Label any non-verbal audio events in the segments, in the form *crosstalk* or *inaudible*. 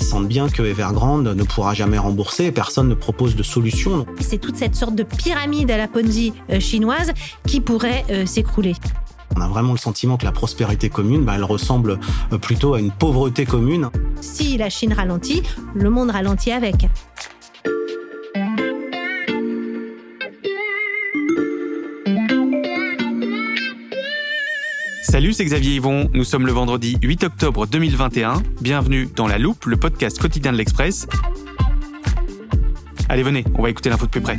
ils sentent bien que Evergrande ne pourra jamais rembourser et personne ne propose de solution. C'est toute cette sorte de pyramide à la Ponzi euh, chinoise qui pourrait euh, s'écrouler. On a vraiment le sentiment que la prospérité commune, bah, elle ressemble euh, plutôt à une pauvreté commune. Si la Chine ralentit, le monde ralentit avec. Salut, c'est Xavier Yvon. Nous sommes le vendredi 8 octobre 2021. Bienvenue dans La Loupe, le podcast quotidien de l'Express. Allez, venez, on va écouter l'info de plus près.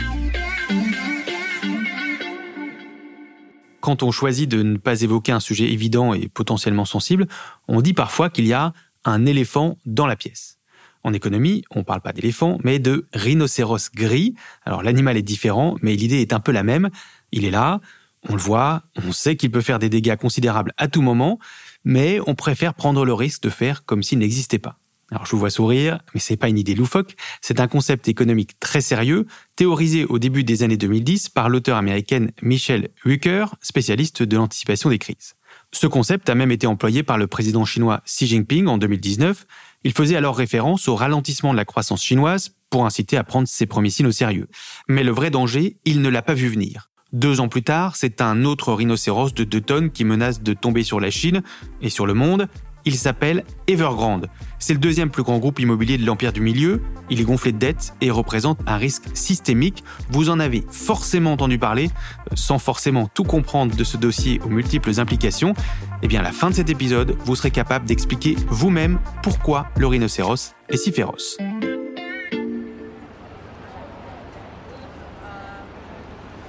Quand on choisit de ne pas évoquer un sujet évident et potentiellement sensible, on dit parfois qu'il y a un éléphant dans la pièce. En économie, on ne parle pas d'éléphant, mais de rhinocéros gris. Alors l'animal est différent, mais l'idée est un peu la même. Il est là, on le voit, on sait qu'il peut faire des dégâts considérables à tout moment, mais on préfère prendre le risque de faire comme s'il n'existait pas. Alors je vous vois sourire, mais c'est pas une idée loufoque, c'est un concept économique très sérieux, théorisé au début des années 2010 par l'auteur américaine Michelle Wicker, spécialiste de l'anticipation des crises. Ce concept a même été employé par le président chinois Xi Jinping en 2019. Il faisait alors référence au ralentissement de la croissance chinoise pour inciter à prendre ses premiers signes au sérieux. Mais le vrai danger, il ne l'a pas vu venir. Deux ans plus tard, c'est un autre rhinocéros de 2 tonnes qui menace de tomber sur la Chine et sur le monde. Il s'appelle Evergrande. C'est le deuxième plus grand groupe immobilier de l'Empire du Milieu. Il est gonflé de dettes et représente un risque systémique. Vous en avez forcément entendu parler, euh, sans forcément tout comprendre de ce dossier aux multiples implications. Eh bien, à la fin de cet épisode, vous serez capable d'expliquer vous-même pourquoi le rhinocéros est si féroce.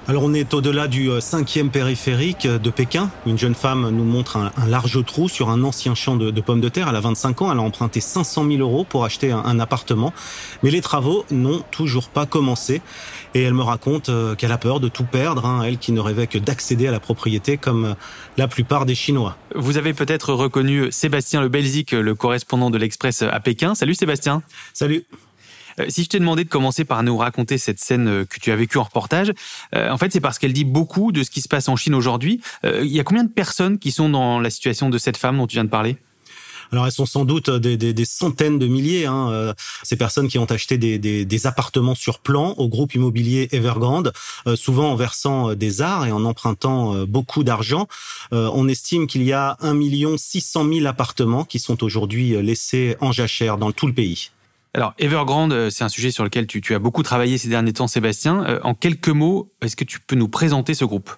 Alors on est au-delà du euh, cinquième périphérique de Pékin. Une jeune femme nous montre un, large trou sur un ancien champ de, pommes de terre. Elle a 25 ans, elle a emprunté 500 000 euros pour acheter un, appartement. Mais les travaux n'ont toujours pas commencé. Et elle me raconte euh, qu'elle a peur de tout perdre, hein, elle qui ne rêvait que d'accéder à la propriété comme euh, la plupart des Chinois. Vous avez peut-être reconnu Sébastien Le Belzic, le correspondant de l'Express à Pékin. Salut Sébastien. Salut. Euh, si je t'ai demandé de commencer par nous raconter cette scène euh, que tu as vécue en reportage, euh, en fait, c'est parce qu'elle dit beaucoup de ce qui se passe en Chine aujourd'hui. Il y a combien de personnes qui sont dans la situation de cette femme dont tu viens de parler? Alors elles sont sans doute des, centaines de milliers. Hein, ces personnes qui ont acheté des, appartements sur plan au groupe immobilier Evergrande, souvent en versant des arts et en empruntant beaucoup d'argent. on estime qu'il y a 1 600 000 appartements qui sont aujourd'hui laissés en jachère dans tout le pays. Alors, Evergrande, euh, c'est un sujet sur lequel tu, as beaucoup travaillé ces derniers temps, Sébastien. Euh, en quelques mots, est-ce que tu peux nous présenter ce groupe?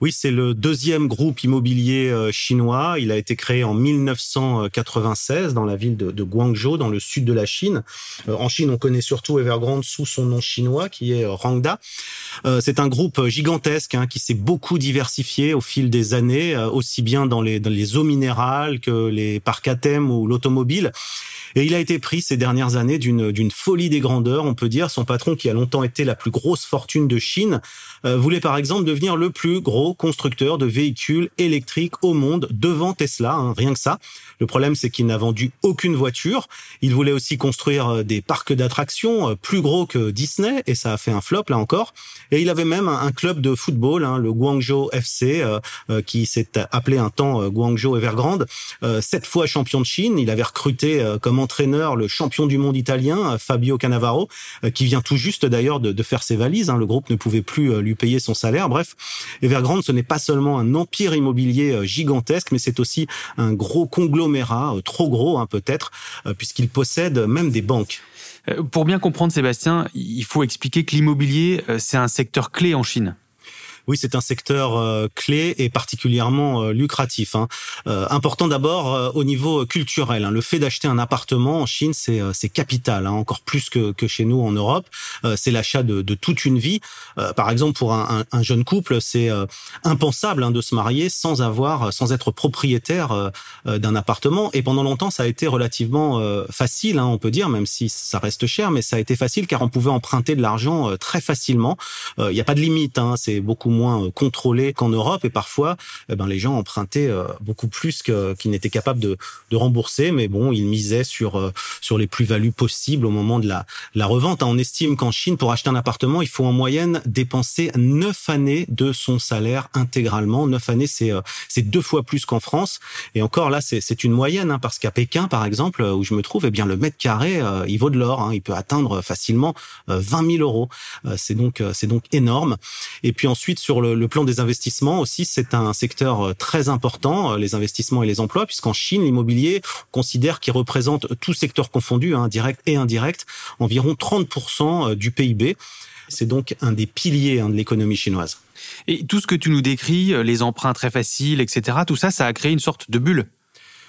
Oui, c'est le deuxième groupe immobilier euh, chinois. Il a été créé en 1996 dans la ville de, Guangzhou, dans le sud de la Chine. en Chine, on connaît surtout Evergrande sous son nom chinois, qui est Rangda. c'est un groupe gigantesque hein, qui s'est beaucoup diversifié au fil des années, aussi bien dans les, dans les eaux minérales que les parcs à thème ou l'automobile. Et il a été pris ces dernières années d'une folie des grandeurs, on peut dire. Son patron, qui a longtemps été la plus grosse fortune de Chine, euh, voulait par exemple devenir le plus gros constructeur de véhicules électriques au monde devant Tesla, hein, rien que ça. Le problème, c'est qu'il n'a vendu aucune voiture. Il voulait aussi construire euh, des parcs d'attractions euh, plus gros que Disney, et ça a fait un flop là encore. Et il avait même un club de football, hein, le Guangzhou FC, qui s'est appelé un temps Guangzhou Evergrande, sept fois champion de Chine. Il avait recruté comme entraîneur le champion du monde italien, Fabio Cannavaro, qui vient tout juste d'ailleurs de, faire ses valises. Hein. Le groupe ne pouvait plus lui payer son salaire. Bref, Evergrande, ce n'est pas seulement un empire immobilier euh, gigantesque, mais c'est aussi un gros conglomérat, euh, trop gros hein, peut-être, euh, puisqu'il possède même des banques. Pour bien comprendre, Sébastien, il faut expliquer que l'immobilier, c'est un secteur clé en Chine oui, c'est un secteur euh, clé et particulièrement euh, lucratif. Hein. Euh, important d'abord au niveau culturel. Hein. Le fait d'acheter un appartement en Chine, c'est c'est capital, hein, encore plus que, que chez nous en Europe. c'est l'achat de, de, toute une vie. par exemple, pour un, un, jeune couple, c'est impensable hein, de se marier sans avoir, sans être propriétaire d'un appartement. Et pendant longtemps, ça a été relativement facile, hein, on peut dire, même si ça reste cher, mais ça a été facile car on pouvait emprunter de l'argent très facilement. Il n'y a pas de limite. Hein, c'est beaucoup moins contrôlé qu'en Europe et parfois, eh ben, les gens empruntaient beaucoup plus qu'ils n'étaient capables de, de, rembourser. Mais bon, ils misaient sur sur les plus-values possibles au moment de la, la revente. On estime qu'en Chine, pour acheter un appartement, il faut en moyenne dépenser neuf années de son salaire intégralement. Neuf années, c'est c'est deux fois plus qu'en France. Et encore là, c'est une moyenne, hein, parce qu'à Pékin, par exemple, où je me trouve, eh bien le mètre carré, il vaut de l'or. Hein. il peut atteindre facilement 20 000 euros. c'est donc c'est donc énorme. Et puis ensuite, sur le, plan des investissements aussi, c'est un secteur très important, les investissements et les emplois, puisqu'en Chine, l'immobilier considère qu'il représente tout secteur confondu, hein, direct et indirect, environ 30% du PIB. C'est donc un des piliers hein, de l'économie chinoise. Et tout ce que tu nous décris, les emprunts très faciles, etc., tout ça, ça a créé une sorte de bulle.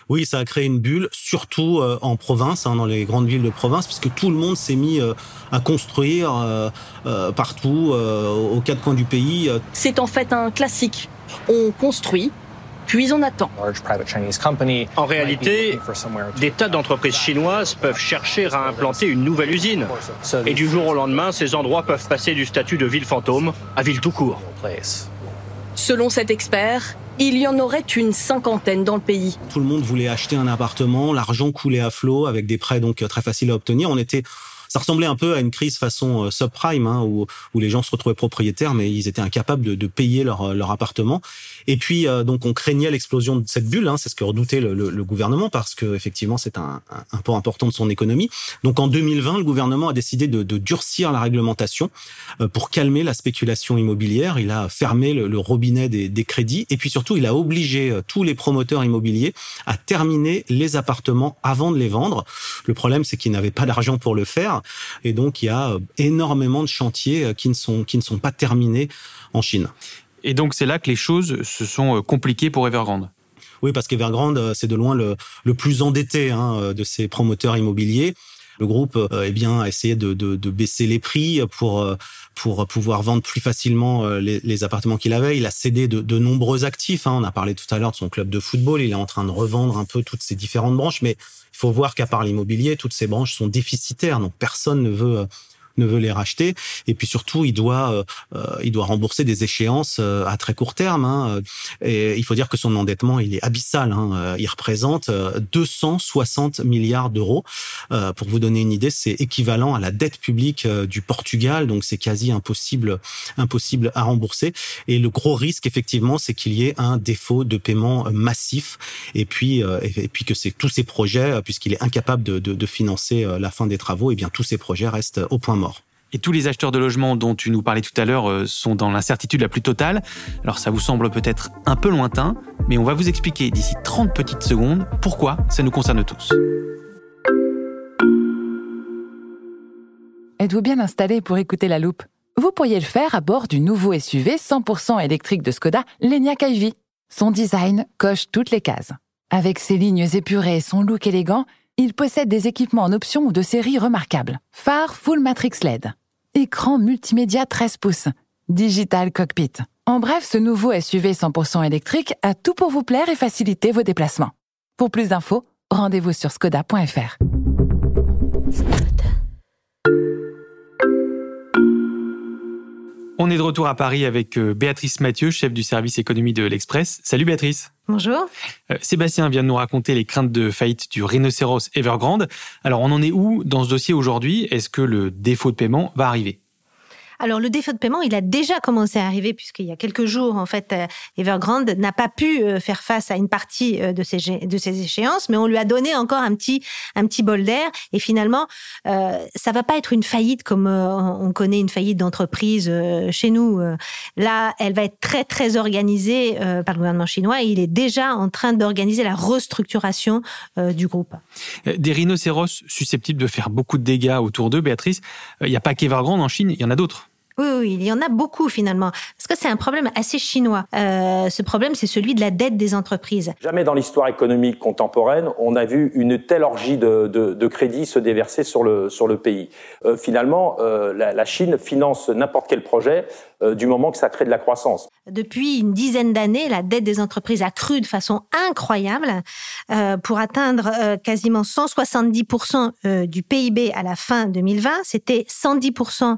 Oui, ça a créé une bulle, surtout euh, en province, hein, dans les grandes villes de province, puisque tout le monde s'est mis euh, à construire euh, partout, aux quatre coins du pays. C'est en fait un classique. On construit, puis on attend. En réalité, des tas d'entreprises chinoises peuvent chercher à implanter une nouvelle usine. Et du jour au lendemain, ces endroits peuvent passer du statut de ville fantôme à ville tout court. Selon cet expert, il y en aurait une cinquantaine dans le pays. Tout le monde voulait acheter un appartement, l'argent coulait à flot avec des prêts donc très faciles à obtenir. On était ça ressemblait un peu à une crise façon euh, subprime, hein, où, où les gens se retrouvaient propriétaires, mais ils étaient incapables de, de payer leur, leur appartement. Et puis, euh, donc, on craignait l'explosion de cette bulle. Hein, c'est ce que redoutait le, le, le, gouvernement, parce que effectivement, c'est un, un, un point important de son économie. Donc, en 2020, le gouvernement a décidé de, de durcir la réglementation euh, pour calmer la spéculation immobilière. Il a fermé le, le robinet des, des, crédits, et puis surtout, il a obligé tous les promoteurs immobiliers à terminer les appartements avant de les vendre. Le problème, c'est qu'ils n'avaient pas d'argent pour le faire. Et donc, il y a euh, énormément de chantiers euh, qui ne sont, qui ne sont pas terminés en Chine. Et donc, c'est là que les choses se sont euh, compliquées pour Evergrande. Oui, parce qu'Evergrande, c'est de loin le, le plus endetté hein, de ces promoteurs immobiliers. Le groupe eh bien, a essayé de, de, de, baisser les prix pour, pour pouvoir vendre plus facilement les, les appartements qu'il avait. Il a cédé de, de nombreux actifs. Hein. On a parlé tout à l'heure de son club de football. Il est en train de revendre un peu toutes ces différentes branches. Mais il faut voir qu'à part l'immobilier, toutes ces branches sont déficitaires, donc personne ne veut euh, ne veut les racheter. Et puis surtout, il doit, euh, euh, il doit rembourser des échéances euh, à très court terme. Hein. Et il faut dire que son endettement, il est abyssal. Hein. Il représente 260 milliards d'euros. pour vous donner une idée, c'est équivalent à la dette publique du Portugal. Donc c'est quasi impossible, impossible à rembourser. Et le gros risque, effectivement, c'est qu'il y ait un défaut de paiement massif. Et puis, et puis que c'est tous ces projets, puisqu'il est incapable de, de, de financer la fin des travaux, et eh bien tous ces projets restent au point mort. Et tous les acheteurs de logements dont tu nous parlais tout à l'heure euh, sont dans l'incertitude la plus totale. Alors ça vous semble peut-être un peu lointain, mais on va vous expliquer d'ici 30 petites secondes pourquoi ça nous concerne tous. Êtes-vous bien installé pour écouter la loupe? Vous pourriez le faire à bord du nouveau SUV 100% électrique de Skoda, l'Enyaq iV. Son design coche toutes les cases. Avec ses lignes épurées et son look élégant, il possède des équipements en option ou de série remarquables. Phare Full Matrix LED. Écran multimédia 13 pouces. Digital Cockpit. En bref, ce nouveau SUV 100% électrique a tout pour vous plaire et faciliter vos déplacements. Pour plus d'infos, rendez-vous sur skoda.fr. On est de retour à Paris avec euh, Béatrice Mathieu, chef du service économie de l'Express. Salut Béatrice. Bonjour. Euh, Sébastien vient de nous raconter les craintes de faillite du rhinocéros Evergrande. Alors on en est où dans ce dossier aujourd'hui? Est-ce que le défaut de paiement va arriver? Alors le défaut de paiement, il a déjà commencé à arriver puisqu'il y a quelques jours, en fait, euh, Evergrande n'a pas pu euh, faire face à une partie euh, de ces de ces échéances, mais on lui a donné encore un petit un petit bol d'air et finalement, euh, ça va pas être une faillite comme on connaît une faillite d'entreprise chez nous. Là, elle va être très très organisée par le gouvernement chinois et il est déjà en train d'organiser la restructuration du groupe. Des rhinocéros susceptibles de faire beaucoup de dégâts autour d'eux, Béatrice. Il n'y a pas qu'Evergrande en Chine, il y en a d'autres. Oui, oui, il y en a beaucoup finalement. Parce que c'est un problème assez chinois. Euh, ce problème, c'est celui de la dette des entreprises. Jamais dans l'histoire économique contemporaine, on a vu une telle orgie de, de, de crédits se déverser sur le, sur le pays. Euh, finalement, euh, la, la, Chine finance n'importe quel projet du moment que ça crée de la croissance. Depuis une dizaine d'années, la dette des entreprises a cru de façon incroyable pour atteindre quasiment 170% du PIB à la fin 2020. C'était 110%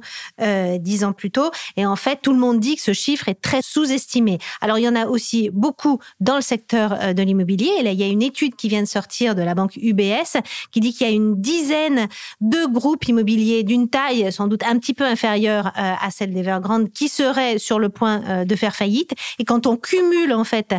dix ans ans plus tôt. Et en fait, tout le monde dit que ce chiffre est très sous-estimé. Alors, il y en a aussi beaucoup dans le secteur de l'immobilier. Et là, il y a une étude qui vient de sortir de la banque UBS qui dit qu'il y a une dizaine de groupes immobiliers d'une taille sans doute un petit peu inférieure à celle d'Evergrande qui seraient sur le point de faire faillite. Et quand on cumule en fait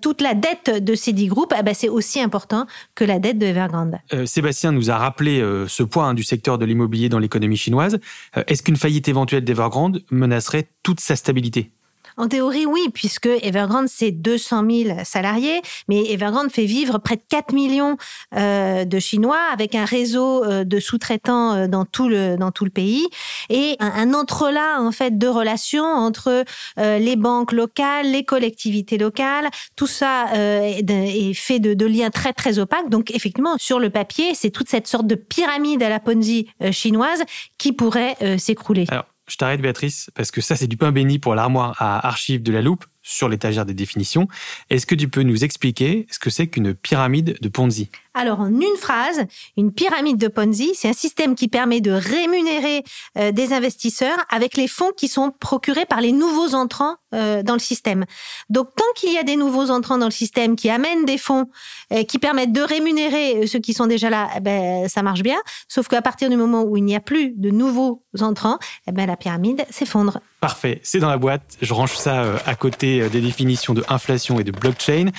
toute la dette de ces dix groupes, eh ben, c'est aussi important que la dette de Evergrande. Euh, Sébastien nous a rappelé euh, ce point hein, du secteur de l'immobilier dans l'économie chinoise. Euh, est-ce qu'une faillite éventuelle d'Evergrande menacerait toute sa stabilité en théorie, oui, puisque Evergrande, c'est 200 000 salariés, mais Evergrande fait vivre près de 4 millions euh, de Chinois avec un réseau euh, de sous-traitants euh, dans tout le dans tout le pays et un, un entrelac en fait de relations entre les banques locales, les collectivités locales. Tout ça est, fait de, de, liens très très opaques. Donc effectivement, sur le papier, c'est toute cette sorte de pyramide à la Ponzi chinoise qui pourrait s'écrouler. Je t'arrête Béatrice, parce que ça c'est du pain béni pour l'armoire à archives de la loupe sur l'étagère des définitions. Est-ce que tu peux nous expliquer ce que c'est qu'une pyramide de Ponzi? Alors, en une phrase, une pyramide de Ponzi, c'est un système qui permet de rémunérer euh, des investisseurs avec les fonds qui sont procurés par les nouveaux entrants euh, dans le système. Donc, tant qu'il y a des nouveaux entrants dans le système qui amènent des fonds euh, qui permettent de rémunérer ceux qui sont déjà là, eh ben, ça marche bien. Sauf qu'à partir du moment où il n'y a plus de nouveaux entrants, eh ben, la pyramide s'effondre. Parfait, c'est dans la boîte. Je range ça à côté des définitions de inflation et de blockchain.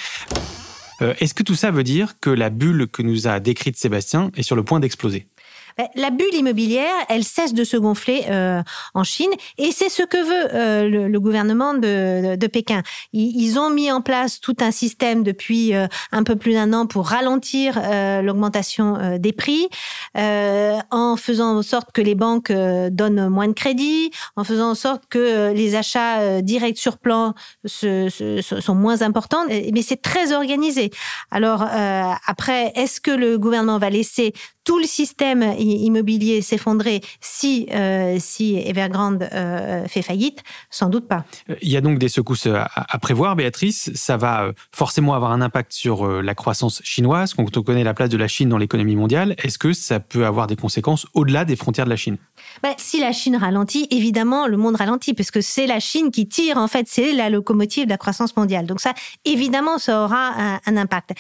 Euh, est-ce que tout ça veut dire que la bulle que nous a décrite Sébastien est sur le point d'exploser? La bulle immobilière, elle cesse de se gonfler euh, en Chine et c'est ce que veut euh, le, gouvernement de, de, Pékin. Ils, ont mis en place tout un système depuis euh, un peu plus d'un an pour ralentir l'augmentation des prix, en faisant en sorte que les banques donnent moins de crédit, en faisant en sorte que les achats directs sur plan se, sont moins importants. Mais c'est très organisé. Alors après, est-ce que le gouvernement va laisser tout le système immobilier s'effondrer si, euh, si Evergrande euh, fait faillite Sans doute pas. Il y a donc des secousses à, prévoir, Béatrice. Ça va euh, forcément avoir un impact sur la croissance chinoise. Quand on connaît la place de la Chine dans l'économie mondiale, est-ce que ça peut avoir des conséquences au-delà des frontières de la Chine? Bah, Si la Chine ralentit, évidemment, le monde ralentit, parce que c'est la Chine qui tire, en fait, c'est la locomotive de la croissance mondiale. Donc ça, évidemment, ça aura un, un impact.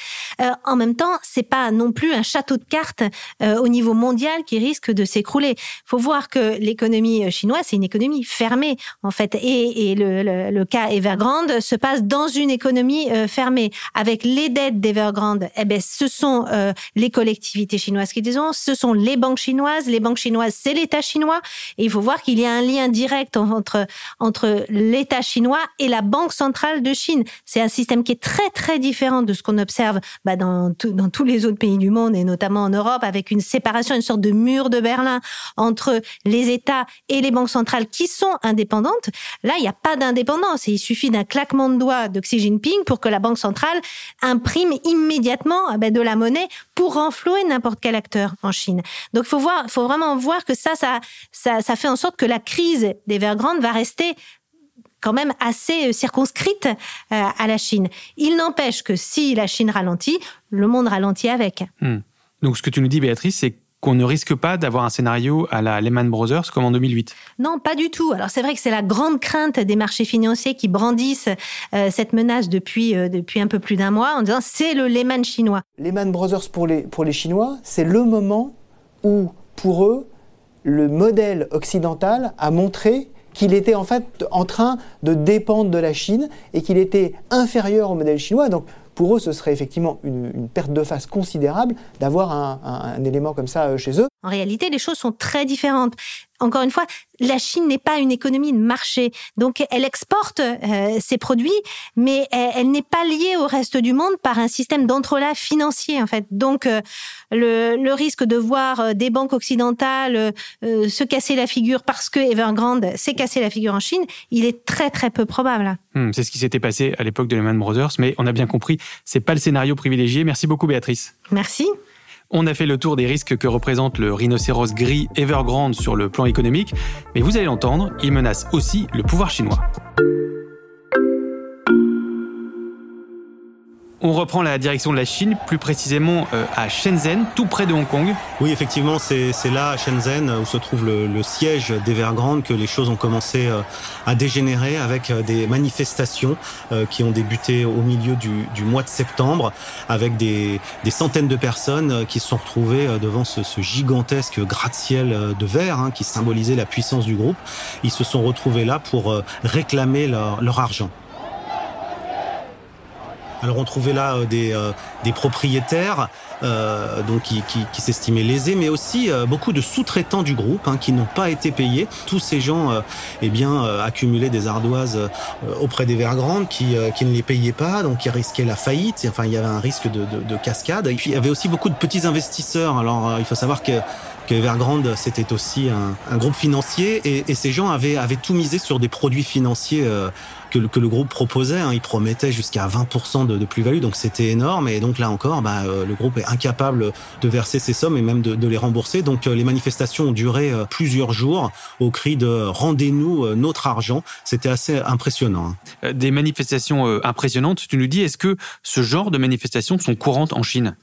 en même temps, c'est pas non plus un château de cartes au niveau mondial qui risque de s'écrouler. faut voir que l'économie euh, chinoise, c'est une économie fermée, en fait. Et, et le, le, cas Evergrande se passe dans une économie euh, fermée. Avec les dettes d'Evergrande, eh ben, ce sont euh, les collectivités chinoises qui les ont, ce sont les banques chinoises. Les banques chinoises, c'est l'État chinois. Et il faut voir qu'il y a un lien direct entre, entre l'État chinois et la Banque centrale de Chine. C'est un système qui est très, très différent de ce qu'on observe bah, dans, dans tous les autres pays du monde, et notamment en Europe, avec une séparation, une sorte de mur de Berlin entre les États et les banques centrales qui sont indépendantes. Là, il n'y a pas d'indépendance. Il suffit d'un claquement de doigts de Xi Jinping pour que la banque centrale imprime immédiatement eh ben, de la monnaie pour renflouer n'importe quel acteur en Chine. Donc, faut voir, faut vraiment voir que ça, ça, ça, fait en sorte que la crise des Vergrandes va rester quand même assez euh, circonscrite euh, à la Chine. Il n'empêche que si la Chine ralentit, le monde ralentit avec. Hmm. Donc, ce que tu nous dis, Béatrice, c'est qu'on ne risque pas d'avoir un scénario à la Lehman Brothers comme en 2008 Non, pas du tout. Alors c'est vrai que c'est la grande crainte des marchés financiers qui brandissent euh, cette menace depuis, euh, depuis un peu plus d'un mois en disant c'est le Lehman chinois. Lehman Brothers pour les, pour les Chinois, c'est le moment où pour eux, le modèle occidental a montré qu'il était en fait en train de dépendre de la Chine et qu'il était inférieur au modèle chinois. Donc pour eux, ce serait effectivement une, perte de face considérable d'avoir un, élément comme ça euh, chez eux. En réalité, les choses sont très différentes. Encore une fois, la Chine n'est pas une économie de marché, donc elle exporte euh, ses produits, mais elle, n'est pas liée au reste du monde par un système d'entrelac financier en fait. Donc euh, le, risque de voir des banques occidentales se casser la figure parce que Evergrande s'est cassé la figure en Chine, il est très très peu probable. Hmm, c'est ce qui s'était passé à l'époque de Lehman Brothers, mais on a bien compris, c'est pas le scénario privilégié. Merci beaucoup Béatrice. Merci. On a fait le tour des risques que représente le rhinocéros gris Evergrande sur le plan économique, mais vous allez l'entendre, il menace aussi le pouvoir chinois. On reprend la direction de la Chine, plus précisément euh, à Shenzhen, tout près de Hong Kong. Oui, effectivement, c'est là à Shenzhen où se trouve le, siège d'Evergrande que les choses ont commencé euh, à dégénérer avec euh, des manifestations qui ont débuté au milieu du, mois de septembre avec des, centaines de personnes qui se sont retrouvées devant ce, gigantesque gratte-ciel de verre hein, qui symbolisait la puissance du groupe. Ils se sont retrouvés là pour réclamer leur argent. Alors on trouvait là euh, des, euh, des propriétaires euh, donc qui, qui, qui s'estimaient lésés, mais aussi beaucoup de sous-traitants du groupe hein, qui n'ont pas été payés. Tous ces gens eh bien accumulaient des ardoises auprès des Vergrandes qui, qui ne les payaient pas, donc qui risquaient la faillite. Enfin, il y avait un risque de, de, de cascade. Et puis il y avait aussi beaucoup de petits investisseurs. Alors il faut savoir que que Evergrande, c'était aussi un, un, groupe financier et, et, ces gens avaient, avaient tout misé sur des produits financiers euh, que, que, le groupe proposait. Hein. Ils promettaient jusqu'à 20% de, de plus-value, donc c'était énorme. Et donc là encore, bah, euh, le groupe est incapable de verser ces sommes et même de, de les rembourser. Donc euh, les manifestations ont duré plusieurs jours au cri de rendez-nous notre argent. C'était assez impressionnant. Hein. Des manifestations impressionnantes, tu nous dis, est-ce que ce genre de manifestations sont courantes en Chine?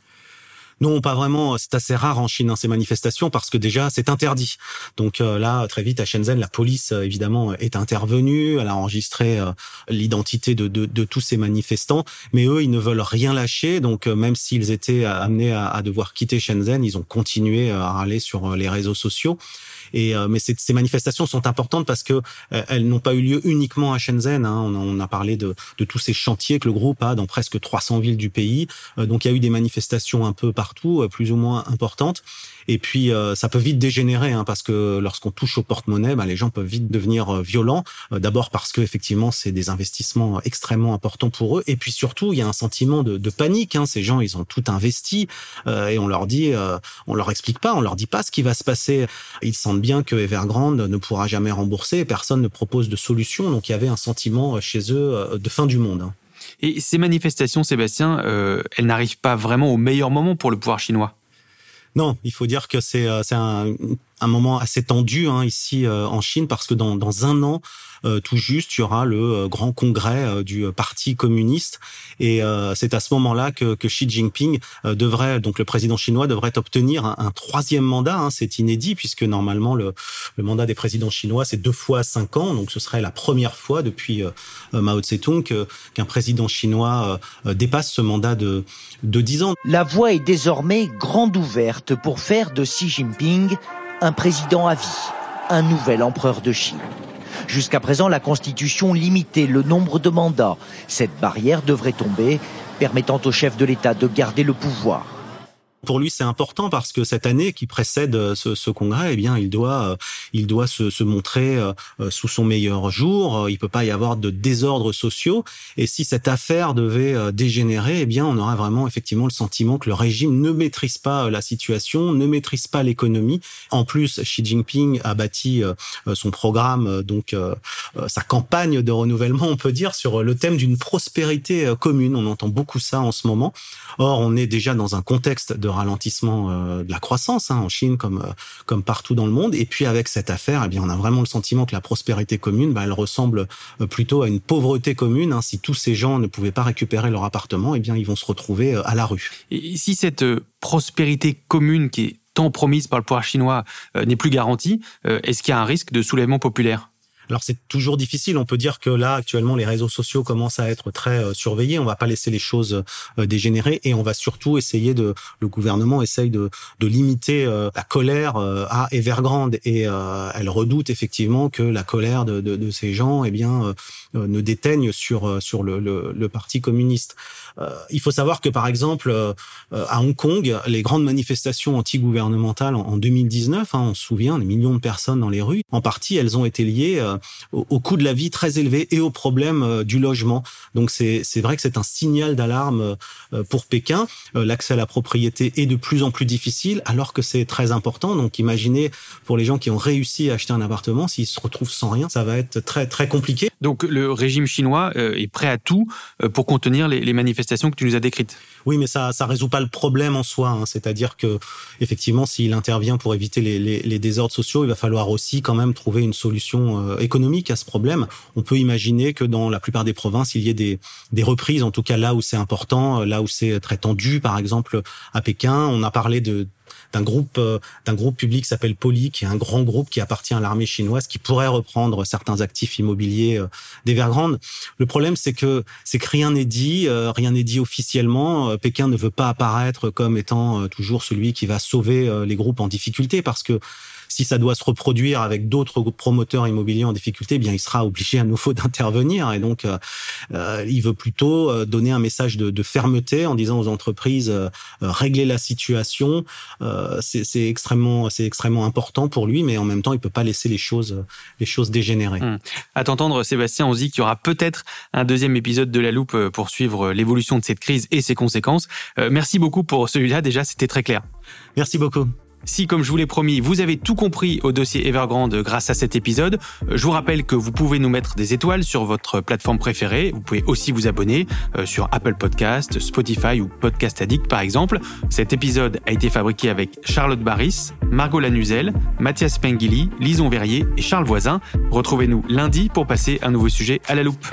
Non, pas vraiment. C'est assez rare en Chine hein, ces manifestations parce que déjà c'est interdit. Donc euh, là, très vite à Shenzhen, la police euh, évidemment est intervenue. Elle a enregistré euh, l'identité de, tous ces manifestants, mais eux, ils ne veulent rien lâcher. Donc même s'ils étaient amenés à, devoir quitter Shenzhen, ils ont continué à aller sur les réseaux sociaux. Et mais ces, manifestations sont importantes parce que elles n'ont pas eu lieu uniquement à Shenzhen. Hein. On, on, a parlé de, de, tous ces chantiers que le groupe a dans presque 300 villes du pays. donc il y a eu des manifestations un peu partout euh, plus ou moins importantes. Et puis euh, ça peut vite dégénérer hein, parce que lorsqu'on touche au porte-monnaie, bah, les gens peuvent vite devenir euh, violents. D'abord parce que effectivement c'est des investissements extrêmement importants pour eux. Et puis surtout il y a un sentiment de, de panique. Hein. Ces gens ils ont tout investi et on leur dit, on leur explique pas, on leur dit pas ce qui va se passer. Bien que Evergrande ne pourra jamais rembourser. Personne ne propose de solution. Donc il y avait un sentiment chez eux de fin du monde. Hein. Et ces manifestations, Sébastien, euh, elles n'arrivent pas vraiment au meilleur moment pour le pouvoir chinois? Non, il faut dire que c'est euh, un, un moment assez tendu hein, ici euh, en Chine parce que dans, dans un an, euh, tout juste, il y aura le euh, grand congrès du Parti communiste et c'est à ce moment-là que, que, Xi Jinping devrait, donc le président chinois, devrait obtenir un, troisième mandat. Hein, c'est inédit puisque normalement le, le, mandat des présidents chinois c'est deux fois cinq ans, donc ce serait la première fois depuis Mao Tse-tung qu'un président chinois dépasse ce mandat de, de 10 ans. La voie est désormais grande ouverte pour faire de Xi Jinping un président à vie, un nouvel empereur de Chine. Jusqu'à présent, la Constitution limitait le nombre de mandats. Cette barrière devrait tomber, permettant au chef de l'État de garder le pouvoir. Pour lui, c'est important parce que cette année qui précède euh, ce, ce congrès, eh bien, il doit, euh, il doit se, se, montrer euh, sous son meilleur jour. Il peut pas y avoir de désordres sociaux. Et si cette affaire devait dégénérer, eh bien, on aura vraiment effectivement le sentiment que le régime ne maîtrise pas la situation, ne maîtrise pas l'économie. En plus, Xi Jinping a bâti son programme, donc sa campagne de renouvellement, on peut dire, sur le thème d'une prospérité commune. On entend beaucoup ça en ce moment. Or, on est déjà dans un contexte de ralentissement euh, de la croissance hein, en Chine comme euh, comme partout dans le monde. Et puis avec cette affaire, eh bien on a vraiment le sentiment que la prospérité commune, bah, elle ressemble euh, plutôt à une pauvreté commune. Hein. Si tous ces gens ne pouvaient pas récupérer leur appartement, eh bien ils vont se retrouver à la rue. Et si cette prospérité commune qui est tant promise par le pouvoir chinois n'est plus garantie, est-ce qu'il y a un risque de soulèvement populaire? Alors c'est toujours difficile. On peut dire que là actuellement les réseaux sociaux commencent à être très euh, surveillés. On va pas laisser les choses euh, dégénérer et on va surtout essayer de. Le gouvernement essaye de, de limiter euh, la colère à Evergrande et elle redoute effectivement que la colère de, de, de ces gens, eh bien, ne déteigne sur sur le, le, le parti communiste. il faut savoir que par exemple à Hong Kong, les grandes manifestations anti-gouvernementales en, 2019, hein, on se souvient, des millions de personnes dans les rues, en partie elles ont été liées au, coût de la vie très élevé et au problème euh, du logement. Donc c'est vrai que c'est un signal d'alarme euh, pour Pékin. Euh, l'accès à la propriété est de plus en plus difficile alors que c'est très important. Donc imaginez pour les gens qui ont réussi à acheter un appartement, s'ils se retrouvent sans rien, ça va être très très compliqué. Donc le régime chinois est prêt à tout pour contenir les, les manifestations que tu nous as décrites. Oui, mais ça ça résout pas le problème en soi. Hein. C'est-à-dire que effectivement, s'il intervient pour éviter les, les, les, désordres sociaux, il va falloir aussi quand même trouver une solution économique à ce problème. On peut imaginer que dans la plupart des provinces, il y ait des, des reprises, en tout cas là où c'est important, là où c'est très tendu, par exemple à Pékin. On a parlé de d'un groupe euh, d'un groupe public s'appelle Poly, qui est un grand groupe qui appartient à l'armée chinoise, qui pourrait reprendre certains actifs immobiliers euh, d'Evergrande. Le problème, c'est que c'est que rien n'est dit, euh, rien n'est dit officiellement. Pékin ne veut pas apparaître comme étant toujours celui qui va sauver les groupes en difficulté, parce que si ça doit se reproduire avec d'autres promoteurs immobiliers en difficulté, eh bien il sera obligé à nouveau *laughs* d'intervenir. Et donc, euh, euh, il veut plutôt euh, donner un message de, de fermeté en disant aux entreprises euh, régler la situation. c'est extrêmement, c'est extrêmement important pour lui, mais en même temps, il peut pas laisser les choses, les choses dégénérer. Hum. À t'entendre, Sébastien, on se dit qu'il y aura peut-être un deuxième épisode de la loupe pour suivre l'évolution de cette crise et ses conséquences. merci beaucoup pour celui-là. Déjà, c'était très clair. Merci beaucoup. Si, comme je vous l'ai promis, vous avez tout compris au dossier Evergrande grâce à cet épisode, euh, je vous rappelle que vous pouvez nous mettre des étoiles sur votre plateforme préférée. Vous pouvez aussi vous abonner euh, sur Apple Podcast, Spotify ou Podcast Addict par exemple. Cet épisode a été fabriqué avec Charlotte Barris, Margot Lanuzel, Mathias Pengili, Lison Verrier et Charles Voisin. Retrouvez-nous lundi pour passer un nouveau sujet à la loupe.